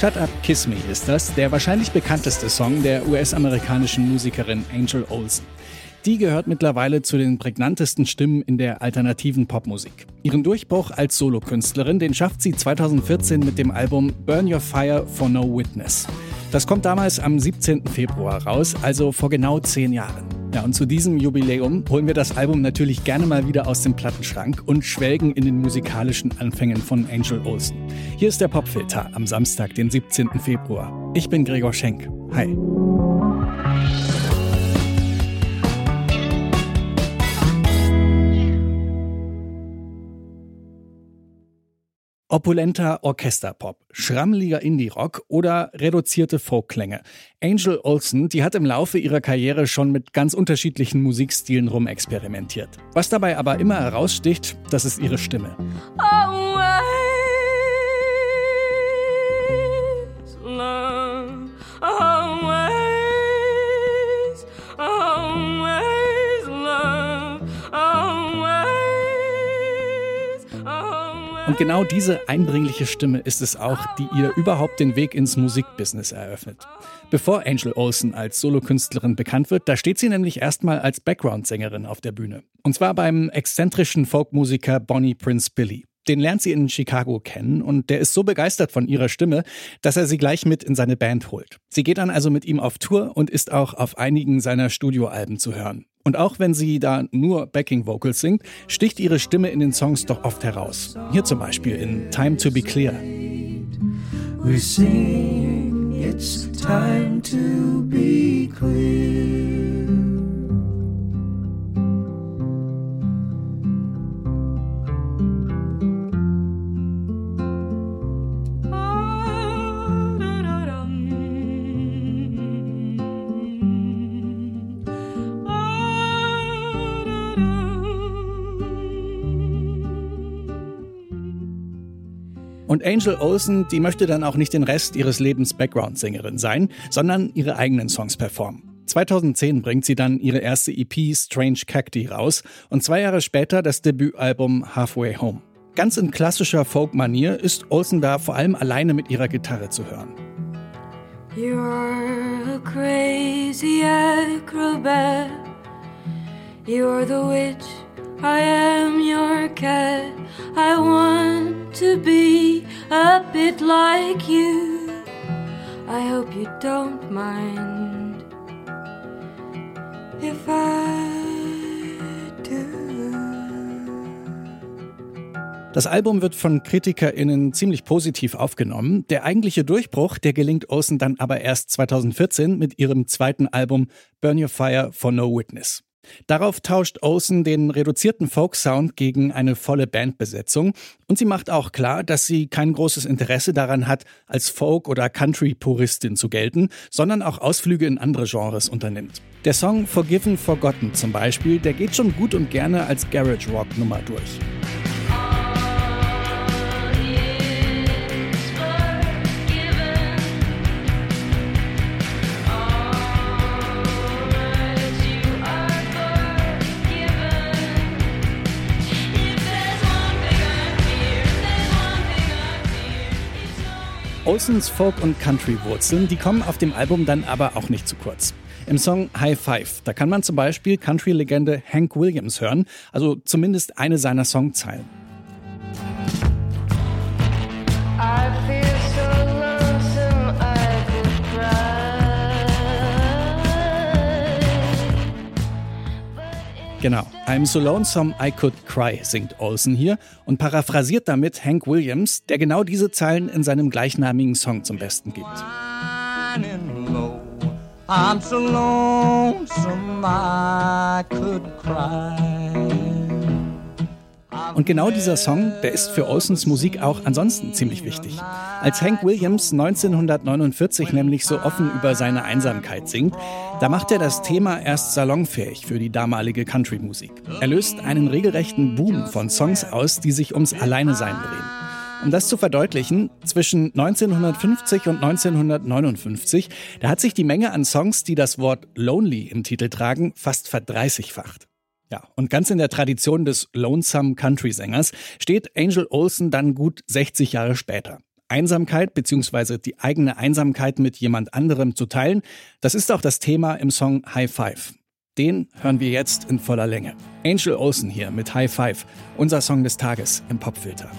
Shut Up Kiss Me ist das, der wahrscheinlich bekannteste Song der US-amerikanischen Musikerin Angel Olsen. Die gehört mittlerweile zu den prägnantesten Stimmen in der alternativen Popmusik. Ihren Durchbruch als Solokünstlerin, den schafft sie 2014 mit dem Album Burn Your Fire for No Witness. Das kommt damals am 17. Februar raus, also vor genau zehn Jahren. Ja, und zu diesem Jubiläum holen wir das Album natürlich gerne mal wieder aus dem Plattenschrank und schwelgen in den musikalischen Anfängen von Angel Olsen. Hier ist der Popfilter am Samstag, den 17. Februar. Ich bin Gregor Schenk. Hi. Opulenter Orchesterpop, schrammeliger Indie-Rock oder reduzierte Folkklänge. Angel Olsen, die hat im Laufe ihrer Karriere schon mit ganz unterschiedlichen Musikstilen rumexperimentiert. Was dabei aber immer heraussticht, das ist ihre Stimme. Oh, Und genau diese eindringliche Stimme ist es auch, die ihr überhaupt den Weg ins Musikbusiness eröffnet. Bevor Angel Olsen als Solokünstlerin bekannt wird, da steht sie nämlich erstmal als Background-Sängerin auf der Bühne. Und zwar beim exzentrischen Folkmusiker Bonnie Prince Billy. Den lernt sie in Chicago kennen und der ist so begeistert von ihrer Stimme, dass er sie gleich mit in seine Band holt. Sie geht dann also mit ihm auf Tour und ist auch auf einigen seiner Studioalben zu hören. Und auch wenn sie da nur Backing Vocals singt, sticht ihre Stimme in den Songs doch oft heraus. Hier zum Beispiel in Time to Be Clear. We sing, it's time to be clear. Und Angel Olsen, die möchte dann auch nicht den Rest ihres Lebens Background-Sängerin sein, sondern ihre eigenen Songs performen. 2010 bringt sie dann ihre erste EP Strange Cacti raus und zwei Jahre später das Debütalbum Halfway Home. Ganz in klassischer Folk-Manier ist Olsen da vor allem alleine mit ihrer Gitarre zu hören. You're a crazy acrobat. You're the witch. I am your cat. I want to be a bit like you. I hope you don't mind if I do. Das Album wird von KritikerInnen ziemlich positiv aufgenommen. Der eigentliche Durchbruch, der gelingt Olsen dann aber erst 2014 mit ihrem zweiten Album Burn Your Fire for No Witness. Darauf tauscht Olsen den reduzierten Folk-Sound gegen eine volle Bandbesetzung und sie macht auch klar, dass sie kein großes Interesse daran hat, als Folk- oder Country-Puristin zu gelten, sondern auch Ausflüge in andere Genres unternimmt. Der Song Forgiven Forgotten zum Beispiel, der geht schon gut und gerne als Garage-Rock-Nummer durch. Olsons Folk- und Country-Wurzeln, die kommen auf dem Album dann aber auch nicht zu kurz. Im Song High Five, da kann man zum Beispiel Country-Legende Hank Williams hören, also zumindest eine seiner Songzeilen. Genau. I'm so lonesome I could cry, singt Olsen hier und paraphrasiert damit Hank Williams, der genau diese Zeilen in seinem gleichnamigen Song zum Besten gibt. I'm so lonesome I could cry. Und genau dieser Song, der ist für Olsons Musik auch ansonsten ziemlich wichtig. Als Hank Williams 1949 nämlich so offen über seine Einsamkeit singt, da macht er das Thema erst salonfähig für die damalige Country-Musik. Er löst einen regelrechten Boom von Songs aus, die sich ums Alleinesein drehen. Um das zu verdeutlichen, zwischen 1950 und 1959, da hat sich die Menge an Songs, die das Wort Lonely im Titel tragen, fast verdreißigfacht. Ja, und ganz in der Tradition des Lonesome Country Sängers steht Angel Olsen dann gut 60 Jahre später. Einsamkeit bzw. die eigene Einsamkeit mit jemand anderem zu teilen. Das ist auch das Thema im Song High Five. Den hören wir jetzt in voller Länge. Angel Olsen hier mit High Five, unser Song des Tages im Popfilter.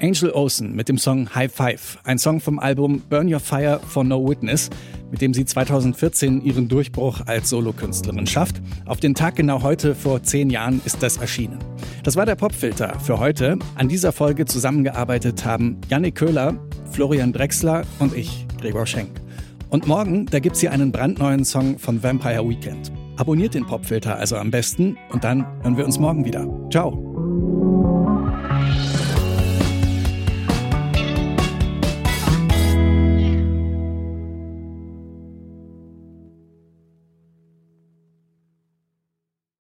Angel Olsen mit dem Song High Five, ein Song vom Album Burn Your Fire for No Witness, mit dem sie 2014 ihren Durchbruch als Solokünstlerin schafft. Auf den Tag genau heute vor zehn Jahren ist das erschienen. Das war der Popfilter für heute. An dieser Folge zusammengearbeitet haben Yannick Köhler, Florian Drexler und ich, Gregor Schenk. Und morgen, da gibt's hier einen brandneuen Song von Vampire Weekend. Abonniert den Popfilter also am besten und dann hören wir uns morgen wieder. Ciao!